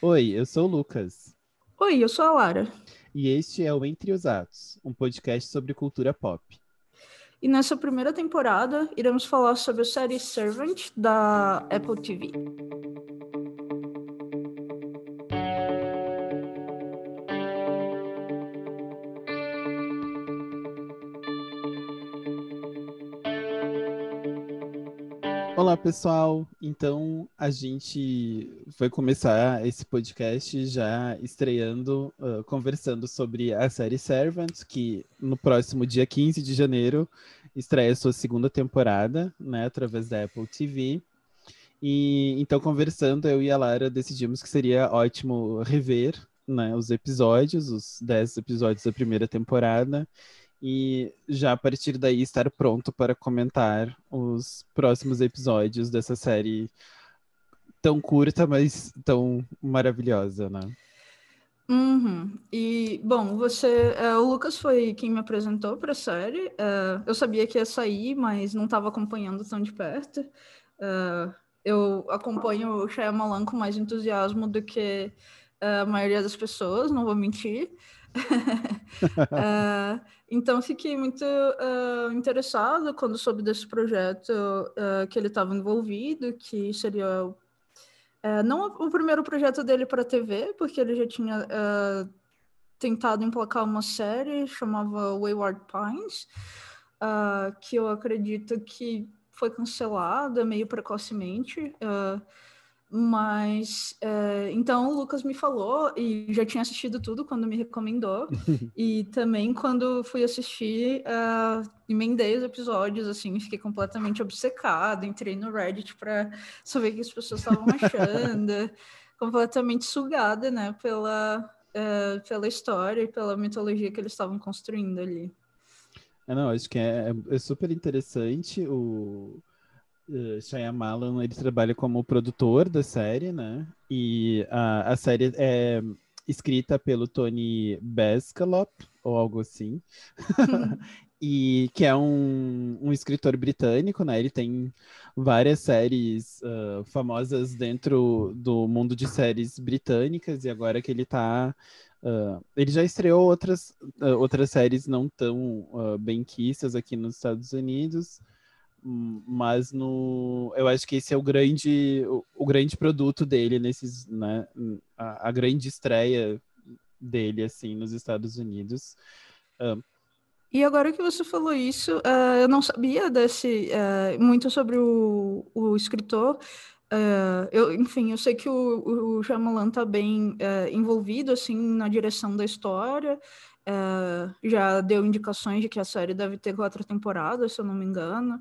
Oi, eu sou o Lucas. Oi, eu sou a Lara. E este é o Entre os Atos, um podcast sobre cultura pop. E nessa primeira temporada, iremos falar sobre a série Servant da Apple TV. Olá, pessoal. Então, a gente vai começar esse podcast já estreando, uh, conversando sobre a série Servants, que no próximo dia 15 de janeiro estreia sua segunda temporada, né, através da Apple TV. E então, conversando, eu e a Lara decidimos que seria ótimo rever né, os episódios, os 10 episódios da primeira temporada, e já a partir daí estar pronto para comentar os próximos episódios dessa série tão curta, mas tão maravilhosa, né? Uhum. E, bom, você. Uh, o Lucas foi quem me apresentou para a série. Uh, eu sabia que ia sair, mas não estava acompanhando tão de perto. Uh, eu acompanho o Shyamalan com mais entusiasmo do que a maioria das pessoas, não vou mentir. uh, então fiquei muito uh, interessado quando soube desse projeto uh, que ele estava envolvido, que seria não o primeiro projeto dele para TV, porque ele já tinha tentado emplacar uma série chamava Wayward Pines, que eu acredito que foi cancelada meio precocemente. Mas é, então o Lucas me falou e já tinha assistido tudo quando me recomendou. e também quando fui assistir, uh, emendei os episódios, assim, fiquei completamente obcecada. Entrei no Reddit para saber o que as pessoas estavam achando, completamente sugada, né, pela, uh, pela história e pela mitologia que eles estavam construindo ali. É, não, acho que é, é super interessante o uh, Shyamalan ele trabalha como produtor da série, né? E a, a série é escrita pelo Tony Bascalop, ou algo assim. e que é um, um escritor britânico, né? Ele tem várias séries uh, famosas dentro do mundo de séries britânicas, e agora que ele tá. Uh, ele já estreou outras, uh, outras séries não tão bem quistas aqui nos Estados Unidos, mas no eu acho que esse é o grande o, o grande produto dele nesses né a, a, grande estreia dele assim nos Estados Unidos. E agora que você falou isso uh, eu não sabia desse uh, muito sobre o, o escritor. Uh, eu enfim eu sei que o, o Shyamalan tá bem envolvido assim na direção da história já deu indicações de que a série deve ter quatro temporadas, se eu não me engano.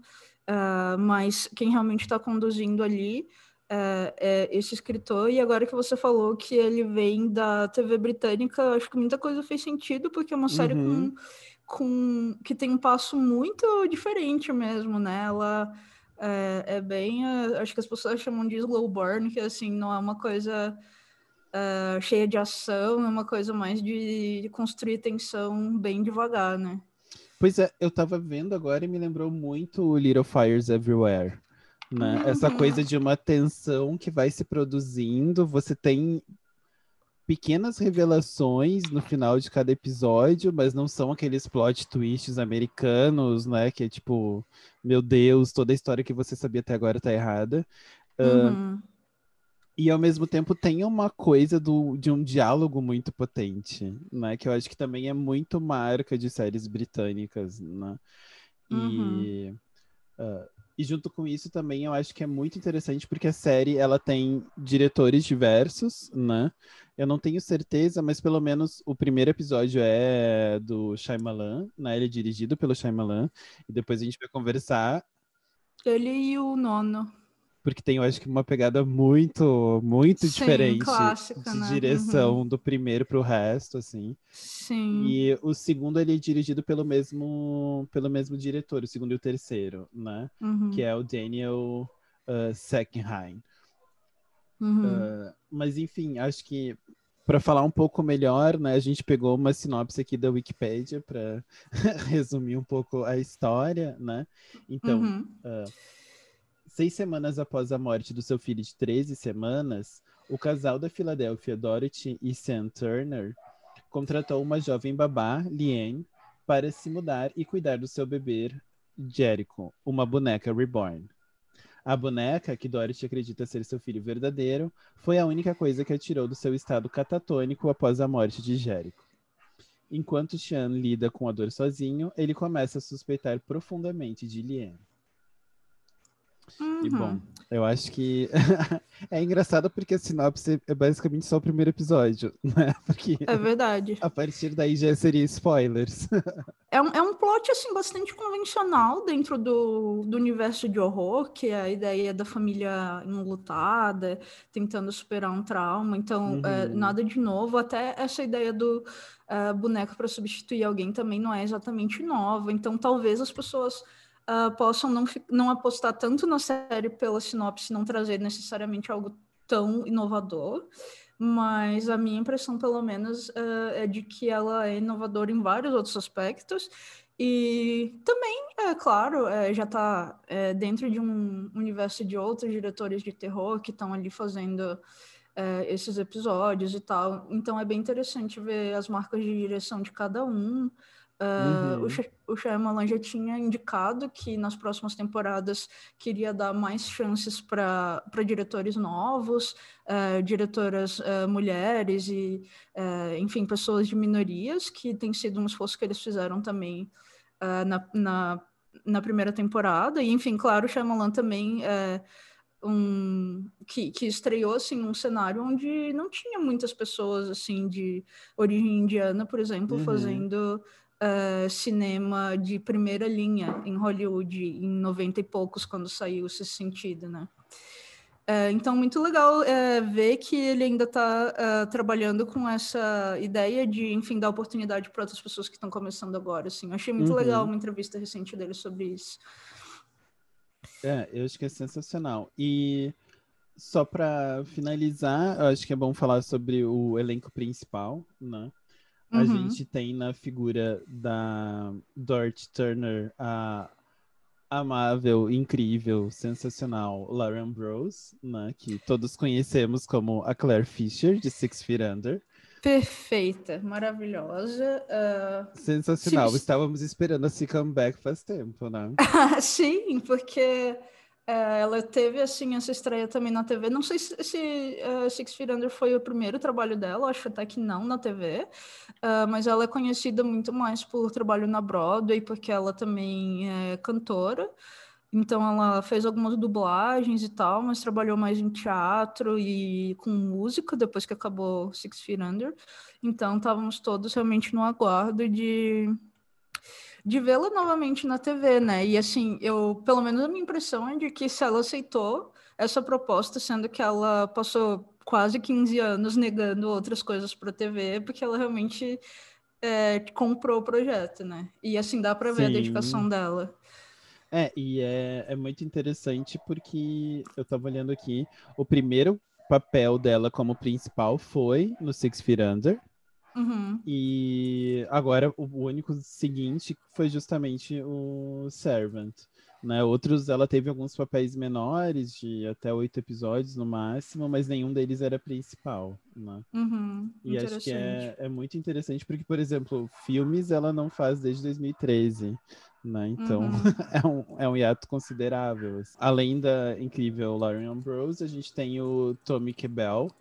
Uh, mas quem realmente está conduzindo ali uh, é esse escritor. E agora que você falou que ele vem da TV britânica, acho que muita coisa fez sentido, porque é uma série uhum. com, com que tem um passo muito diferente mesmo, né? Ela é, é bem, acho que as pessoas chamam de slow burn, que assim não é uma coisa Uh, cheia de ação, é uma coisa mais de, de, construir tensão bem devagar, né? Pois é, eu tava vendo agora e me lembrou muito Little Fires Everywhere. Né? Uhum. Essa coisa de uma tensão que vai se produzindo, você tem pequenas revelações no final de cada episódio, mas não são aqueles plot twists americanos, né? Que é tipo, meu Deus, toda a história que você sabia até agora tá errada. Uhum. Uh, e ao mesmo tempo tem uma coisa do, de um diálogo muito potente, né? Que eu acho que também é muito marca de séries britânicas, né? Uhum. E, uh, e junto com isso também eu acho que é muito interessante porque a série ela tem diretores diversos, né? Eu não tenho certeza, mas pelo menos o primeiro episódio é do Shyamalan, né? Ele é dirigido pelo Shyamalan e depois a gente vai conversar. Ele e o nono porque tem, eu acho que, uma pegada muito, muito Sim, diferente clássica, de né? direção uhum. do primeiro para o resto, assim. Sim. E o segundo, ele é dirigido pelo mesmo, pelo mesmo diretor, o segundo e o terceiro, né? Uhum. Que é o Daniel uh, Seckenheim. Uhum. Uh, mas, enfim, acho que para falar um pouco melhor, né, a gente pegou uma sinopse aqui da Wikipedia para resumir um pouco a história, né? Então, uh, Seis semanas após a morte do seu filho de 13 semanas, o casal da Filadélfia, Dorothy e Sam Turner, contratou uma jovem babá, Liane, para se mudar e cuidar do seu bebê Jericho, uma boneca reborn. A boneca, que Dorothy acredita ser seu filho verdadeiro, foi a única coisa que a tirou do seu estado catatônico após a morte de Jericho. Enquanto Sean lida com a dor sozinho, ele começa a suspeitar profundamente de Liane. Uhum. E bom, eu acho que é engraçado porque a sinopse é basicamente só o primeiro episódio, né? Porque É verdade. a partir daí já seria spoilers. É um, é um plot, assim, bastante convencional dentro do, do universo de horror, que é a ideia da família enlutada, tentando superar um trauma. Então, é, Uhum. nada de novo. Até essa ideia do é, boneco para substituir alguém também não é exatamente nova. Então, talvez as pessoas ah, possam não, não apostar tanto na série pela sinopse, não trazer necessariamente algo tão inovador. Mas a minha impressão, pelo menos, eh, é de que ela é inovadora em vários outros aspectos. E também, é claro, eh, já está dentro de um universo de outros diretores de terror que estão ali fazendo eh, esses episódios e tal. Então é bem interessante ver as marcas de direção de cada um. Uhum. o, o Shyamalan já tinha indicado que nas próximas temporadas queria dar mais chances para diretores novos, eh, diretoras eh, mulheres e, eh, enfim, pessoas de minorias, que tem sido um esforço que eles fizeram também na, na, na primeira temporada. E, enfim, claro, o Shyamalan também é um que, que estreou assim num cenário onde não tinha muitas pessoas assim de origem indiana, por exemplo, Uhum. fazendo eh, cinema de primeira linha em Hollywood em 90 e poucos, quando saiu esse sentido, né? É, então, muito legal é, ver que ele ainda está trabalhando com essa ideia de, enfim, dar oportunidade para outras pessoas que estão começando agora. Assim. Eu achei muito Uhum. legal uma entrevista recente dele sobre isso. É, eu acho que é sensacional. E só para finalizar, eu acho que é bom falar sobre o elenco principal, né? A Uhum. gente tem na figura da Dorothy Turner a amável, incrível, sensacional Lauren Ambrose, né? Que todos conhecemos como a Claire Fisher, de Six Feet Under. Perfeita, maravilhosa. ah, Sensacional. Sim. Estávamos esperando esse comeback faz tempo, né? Sim, porque ela teve assim essa estreia também na TV. Não sei se, se eh, Six Feet Under foi o primeiro trabalho dela, acho até que não na TV, ah, mas ela é conhecida muito mais por trabalho na Broadway, porque ela também é cantora. Então ela fez algumas dublagens e tal, mas trabalhou mais em teatro e com música depois que acabou Six Feet Under. Então estávamos todos realmente no aguardo de de vê-la novamente na TV, né? E assim, eu, pelo menos a minha impressão é de que se ela aceitou essa proposta, sendo que ela passou quase 15 anos negando outras coisas para a TV, porque ela realmente é, comprou o projeto, né? E assim, dá para ver a Sim. dedicação dela. É, e é, é muito interessante porque eu tava olhando aqui, o primeiro papel dela como principal foi no Six Feet Under, Uhum. e agora o único seguinte foi justamente o Servant. Né? Outros, ela teve alguns papéis menores, de até oito episódios no máximo, mas nenhum deles era principal. Né? Uhum. E acho que é, é muito interessante porque, por exemplo, filmes ela não faz desde 2013, né? Então Uhum. é, um, é um hiato considerável. assim. Além da incrível Lauren Ambrose, a gente tem o Tommy Kebel,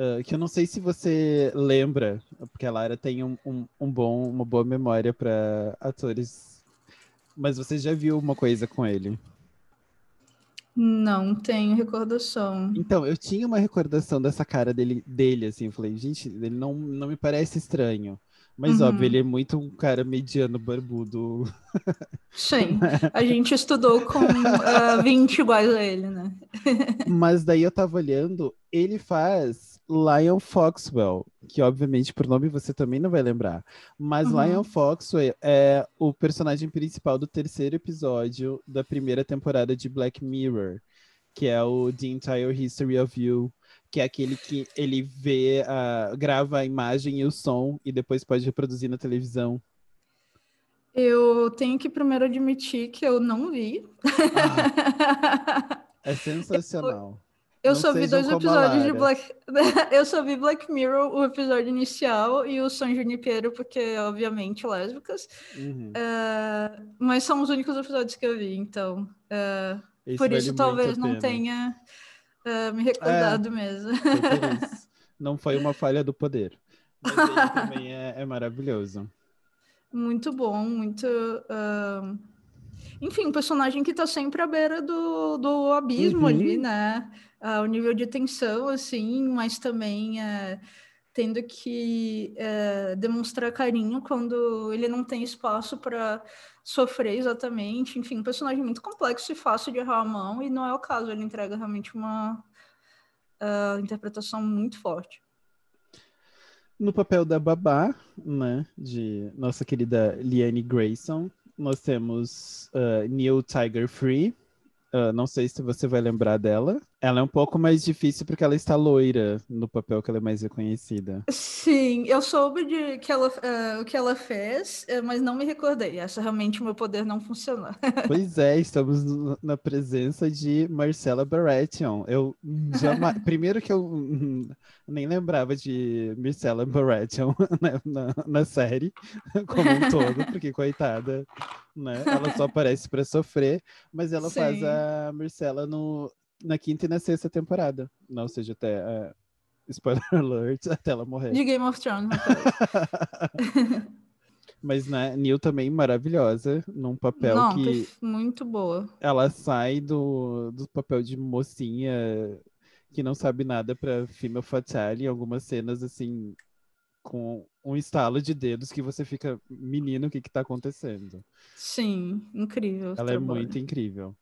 ah, que eu não sei se você lembra, porque a Lara tem um, um, um bom, uma boa memória para atores, mas você já viu uma coisa com ele? Não tenho recordação. Então, eu tinha uma recordação dessa cara dele, dele assim, eu falei, gente, ele não, não me parece estranho. Mas, Uhum. óbvio, ele é muito um cara mediano, barbudo. Sim, a gente estudou com ah, 20 iguais a ele, né? Mas daí eu tava olhando, ele faz Lion Foxwell, que obviamente por nome você também não vai lembrar. Mas Uhum. Lion Foxwell é o personagem principal do terceiro episódio da primeira temporada de Black Mirror, que é o The Entire History of You, que é aquele que ele vê, a- grava a imagem e o som e depois pode reproduzir na televisão. Eu tenho que primeiro admitir que eu não vi. Ah, é sensacional. Eu só vi dois episódios de Black. eu só vi Black Mirror, o episódio inicial e o San Junipero, porque, obviamente, lésbicas. Uhum. Uh, mas são os únicos episódios que eu vi, então. Uh, por isso, talvez não tenha uh, me recordado é, mesmo. não foi uma falha do poder. Mas ele também é, é maravilhoso. Muito bom, muito. Enfim, um personagem que tá sempre à beira do, do abismo uhum. ali, né? uh, o nível de tensão, assim, mas também uh, tendo que uh, demonstrar carinho quando ele não tem espaço para sofrer exatamente. Enfim, um personagem muito complexo e fácil de errar a mão, e não é o caso, ele entrega realmente uma uh, interpretação muito forte. No papel da babá, né, de nossa querida Liane Grayson, nós temos uh, Neil Tiger Free, Uh, não sei se você vai lembrar dela. Ela é um pouco mais difícil porque ela está loira no papel que ela é mais reconhecida. Sim, eu soube de que ela, uh, o que ela fez, uh, mas não me recordei. Essa realmente o meu poder não funcionou. pois é, estamos no, na presença de Marcela Baratheon. Eu jamais... Primeiro que eu nem lembrava de Marcela Baratheon né, na, na série como um todo, porque coitada, né? Ela só aparece para sofrer, mas ela Sim. faz a Marcela no na quinta e na sexta temporada. Não, ou seja, até. Uh, spoiler alert, até ela morrer. De Game of Thrones. Mas né, Neil também maravilhosa, num papel Não, que. Muito boa. Ela sai do, do papel de mocinha que não sabe nada pra Female Fatale em algumas cenas assim, com um estalo de dedos que você fica, menino, o que que tá acontecendo? Sim, incrível. Ela é trabalho. é muito incrível.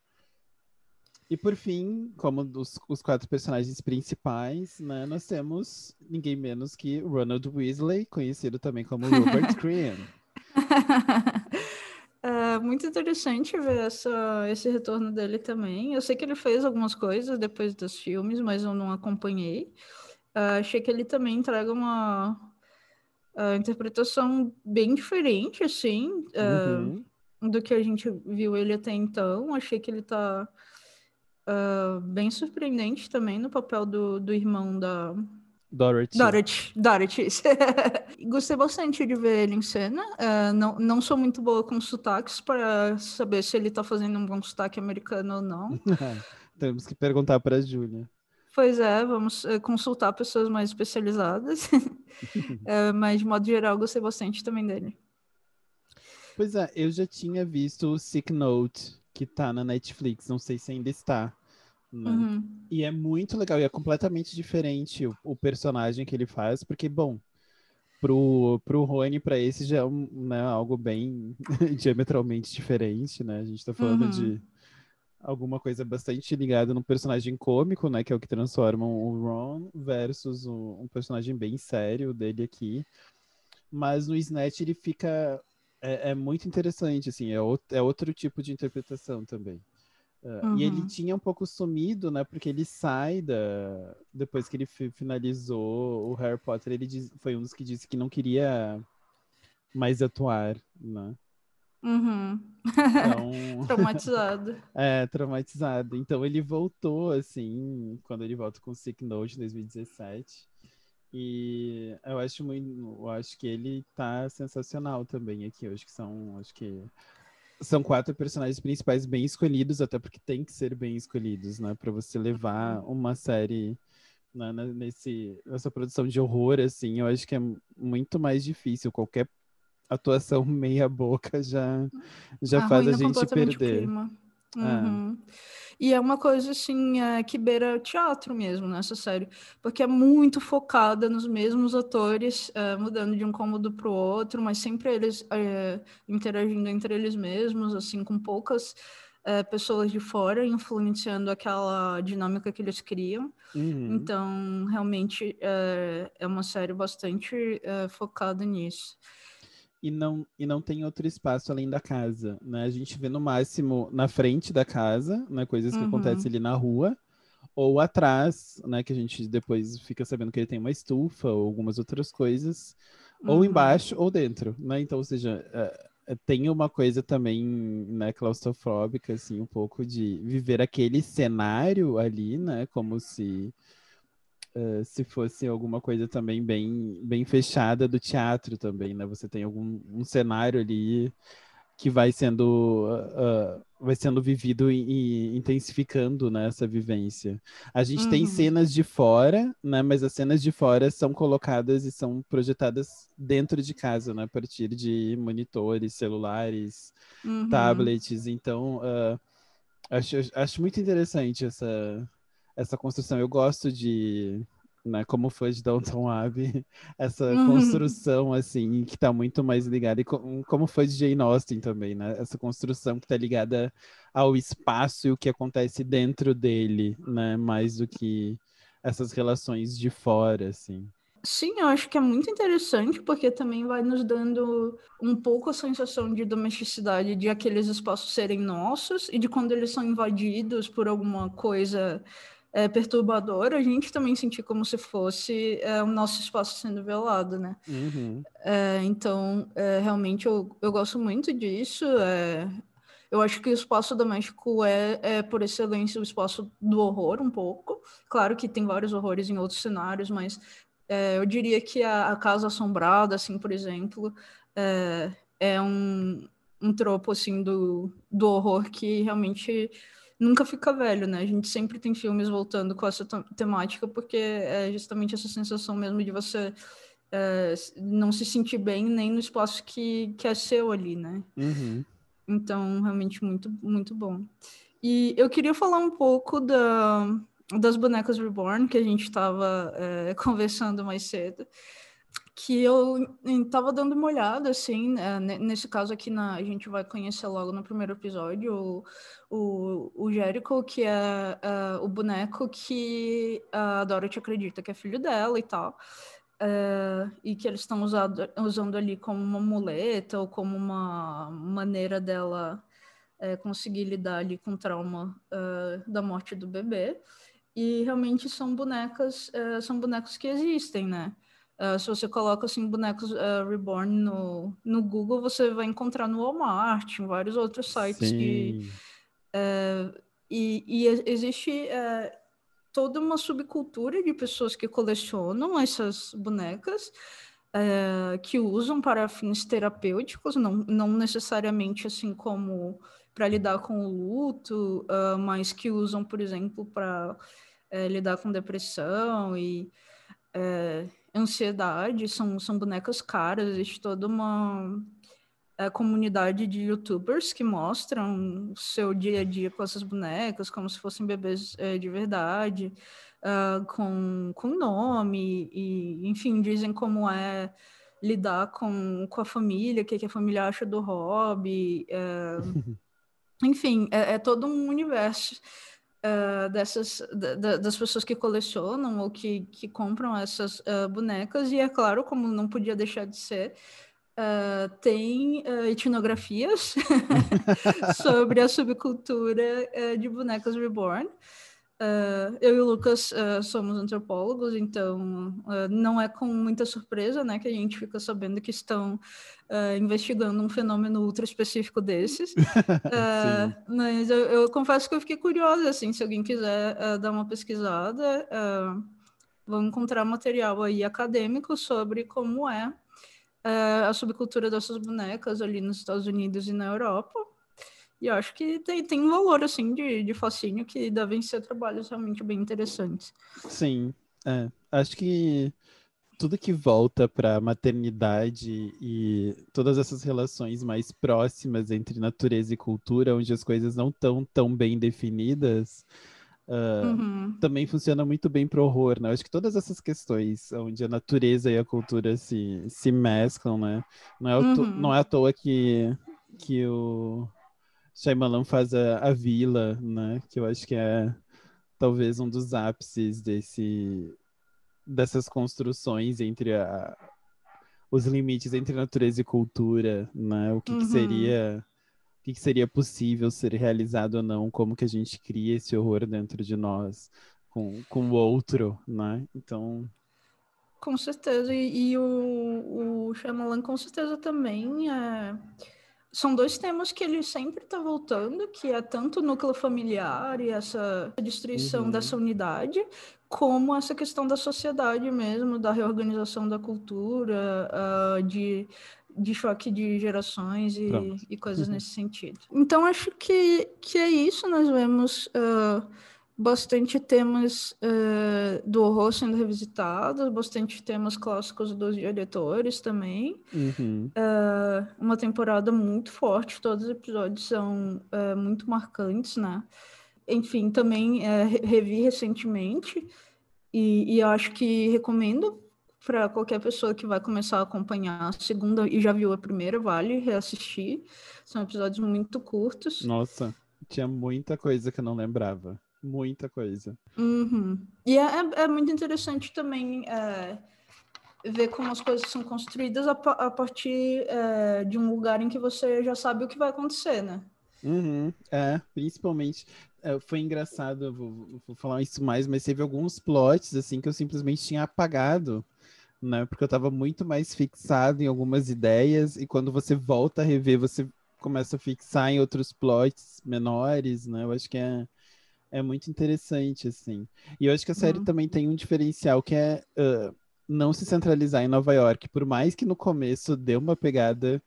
E por fim, como dos, os quatro personagens principais, né, nós temos ninguém menos que Ronald Weasley, conhecido também como Rupert Green. É muito interessante ver essa, esse retorno dele também. Eu sei que ele fez algumas coisas depois dos filmes, mas eu não acompanhei. Uh, achei que ele também entrega uma uh, interpretação bem diferente, assim, uh, uhum. do que a gente viu ele até então. Achei que ele está uh, bem surpreendente também no papel do, do irmão da. Dorothy. Dorothy, Dorothy. Gostei bastante de ver ele em cena. Uh, não, não sou muito boa com sotaques para saber se ele está fazendo um bom sotaque americano ou não. Temos que perguntar para a Júlia. Pois é, vamos uh, consultar pessoas mais especializadas. uh, mas, de modo geral, gostei bastante também dele. Pois é, eu já tinha visto o Sick Note, que tá na Netflix, não sei se ainda está. Né? Uhum. E é muito legal, e é completamente diferente o, o, personagem que ele faz, porque, bom, pro, pro Rony, para esse já é um, né, algo bem diametralmente diferente, né? A gente tá falando uhum. de alguma coisa bastante ligada no personagem cômico, né? Que é o que transforma o Ron versus um, um personagem bem sério dele aqui. Mas no Snatch ele fica. É, é muito interessante, assim, é, o, é outro tipo de interpretação também. Uhum. E ele tinha um pouco sumido, né? Porque ele sai da. Depois que ele finalizou o Harry Potter, ele diz... foi um dos que disse que não queria mais atuar, né? Uhum. Então... traumatizado. é, traumatizado. Então ele voltou, assim, quando ele volta com o Sick Note em 2017. E eu acho muito. Eu acho que ele tá sensacional também aqui. Eu acho que são. Acho que são quatro personagens principais bem escolhidos, até porque tem que ser bem escolhidos, né? Para você levar uma série né, nesse, nessa produção de horror, assim, eu acho que é muito mais difícil. Qualquer atuação meia boca já, já faz a gente perder. É. E é uma coisa assim é, que beira teatro mesmo nessa série, porque é muito focada nos mesmos atores, é, mudando de um cômodo para o outro, mas sempre eles é, interagindo entre eles mesmos, assim, com poucas é, pessoas de fora influenciando aquela dinâmica que eles criam. Uhum. Então, realmente é, é uma série bastante é, focada nisso e não, e não tem outro espaço além da casa, né? A gente vê no máximo na frente da casa, né? Coisas que uhum. acontecem ali na rua, ou atrás, né? Que a gente depois fica sabendo que ele tem uma estufa ou algumas outras coisas, uhum. ou embaixo ou dentro, né? Então, ou seja, é, tem uma coisa também, né, claustrofóbica, assim, um pouco de viver aquele cenário ali, né, como se uh, se fosse alguma coisa também bem, bem fechada do teatro também, né? Você tem algum um cenário ali que vai sendo uh, vai sendo vivido e, e intensificando né, essa vivência. A gente uhum. tem cenas de fora, né? Mas as cenas de fora são colocadas e são projetadas dentro de casa, né? A partir de monitores, celulares, uhum. tablets. Então, uh, acho, acho muito interessante essa, essa construção. Eu gosto de né, como foi de Downton Abbey, essa uhum. construção, assim, que está muito mais ligada, e com, como foi de Jane Austen também, né, essa construção que está ligada ao espaço e o que acontece dentro dele, né, mais do que essas relações de fora, assim. Sim, eu acho que é muito interessante, porque também vai nos dando um pouco a sensação de domesticidade de aqueles espaços serem nossos e de quando eles são invadidos por alguma coisa é, perturbador, a gente também sentir como se fosse é, o nosso espaço sendo violado, né? Uhum. É, então, é, realmente, eu, eu gosto muito disso. É, eu acho que o espaço doméstico é, é, por excelência, o espaço do horror, um pouco. Claro que tem vários horrores em outros cenários, mas é, eu diria que a, a, Casa Assombrada, assim, por exemplo, é, um, um tropo, assim, do, do horror que realmente nunca fica velho, né? A gente sempre tem filmes voltando com essa temática, porque é justamente essa sensação mesmo de você é, não se sentir bem nem no espaço que, que é seu ali, né? Uhum. Então, realmente muito, muito bom. E eu queria falar um pouco da, das bonecas Reborn, que a gente estava é, conversando mais cedo que eu estava dando uma olhada, assim, né, nesse caso aqui na, a gente vai conhecer logo no primeiro episódio o, o, o Jericho, que é uh, o boneco que a Dorothy acredita que é filho dela e tal, uh, e que eles estão usando ali como uma muleta ou como uma maneira dela uh, conseguir lidar ali com o trauma da morte do bebê, e realmente são bonecas, são bonecos que existem, né? Uh, se você coloca assim bonecos uh, reborn no, no Google, você vai encontrar no Walmart, em vários outros sites. De, uh, e, e, existe toda uma subcultura de pessoas que colecionam essas bonecas, que usam para fins terapêuticos, não, não necessariamente assim como para lidar com o luto, mas que usam, por exemplo, para lidar com depressão e ansiedade, são, são bonecas caras, existe toda uma é, comunidade de youtubers que mostram o seu dia a dia com essas bonecas, como se fossem bebês é, de verdade, uh, com, com nome, e enfim, dizem como é lidar com, com a família, o que, que a família acha do hobby. É, enfim, é, é todo um universo uh, dessas da, das pessoas que colecionam ou que, que compram essas uh, bonecas. E é claro como não podia deixar de ser uh, tem etnografias sobre a subcultura de bonecas reborn Uh, eu e o Lucas uh, somos antropólogos, então uh, não é com muita surpresa né, que a gente fica sabendo que estão investigando um fenômeno ultra específico desses. mas eu, eu, confesso que eu fiquei curiosa, assim, se alguém quiser dar uma pesquisada, vão encontrar material aí acadêmico sobre como é a subcultura dessas bonecas ali nos Estados Unidos e na Europa. E eu acho que tem, tem um valor, assim, de, de fascínio que devem ser trabalhos realmente bem interessantes. Sim, é. Acho que tudo que volta para maternidade e todas essas relações mais próximas entre natureza e cultura, onde as coisas não estão tão bem definidas, uh, uhum. também funciona muito bem para o horror, né? Acho que todas essas questões onde a natureza e a cultura se, se mesclam, né? Não é, uhum. não é à toa que, que o Shyamalan faz a, a Vila, né? Que eu acho que é talvez um dos ápices desse, dessas construções entre a, os limites entre natureza e cultura, né? O que, uhum. que seria o que, que, seria possível ser realizado ou não, como que a gente cria esse horror dentro de nós com, com o outro, né? Então... Com certeza, e, e o, o Shyamalan com certeza também é são dois temas que ele sempre está voltando, que é tanto o núcleo familiar e essa destruição uhum. dessa unidade, como essa questão da sociedade mesmo, da reorganização da cultura, uh, de, de choque de gerações e, e coisas uhum. nesse sentido. Então, acho que, que é isso, nós vemos... Uh, bastante temas uh, do horror sendo revisitados, bastante temas clássicos dos diretores também. Uhum. Uh, uma temporada muito forte, todos os episódios são uh, muito marcantes, né? Enfim, também revi recentemente e, e acho que recomendo para qualquer pessoa que vai começar a acompanhar a segunda e já viu a primeira, vale reassistir. São episódios muito curtos. Nossa, tinha muita coisa que eu não lembrava muita coisa. Uhum. E é, é, é, muito interessante também é, ver como as coisas são construídas a, a partir é, de um lugar em que você já sabe o que vai acontecer, né? Uhum. É, principalmente. É, foi engraçado, vou, vou falar isso mais, mas teve alguns plots assim que eu simplesmente tinha apagado. Né? Porque eu estava muito mais fixado em algumas ideias, e quando você volta a rever, você começa a fixar em outros plots menores, né? Eu acho que é, é muito interessante, assim. E eu acho que a série uhum. também tem um diferencial que é uh, não se centralizar em Nova York, por mais que no começo dê uma pegada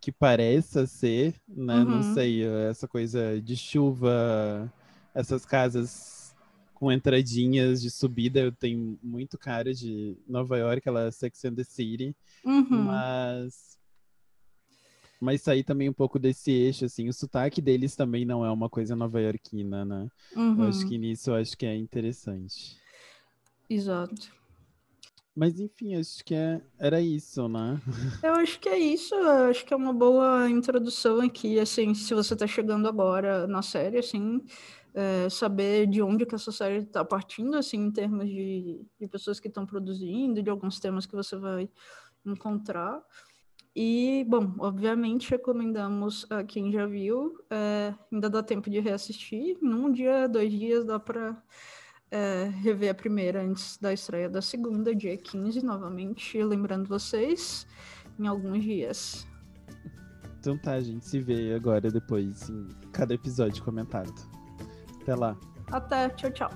que pareça ser, né? Uhum. Não sei, essa coisa de chuva, essas casas com entradinhas de subida, eu tenho muito cara de Nova York, ela é Sex and the City, uhum. mas mas sair também um pouco desse eixo, assim, o sotaque deles também não é uma coisa nova-iorquina, né? Uhum. Eu acho que nisso eu acho que é interessante. Exato. Mas enfim, acho que é, era isso, né? Eu acho que é isso, eu acho que é uma boa introdução aqui, assim, se você está chegando agora na série, assim, é, saber de onde que essa série está partindo, assim, em termos de, de pessoas que estão produzindo, de alguns temas que você vai encontrar. E, bom, obviamente recomendamos a quem já viu. É, ainda dá tempo de reassistir. Num dia, dois dias, dá para é, rever a primeira antes da estreia da segunda, dia 15, novamente. Lembrando vocês, em alguns dias. Então tá, a gente se vê agora depois em cada episódio comentado. Até lá. Até, tchau, tchau.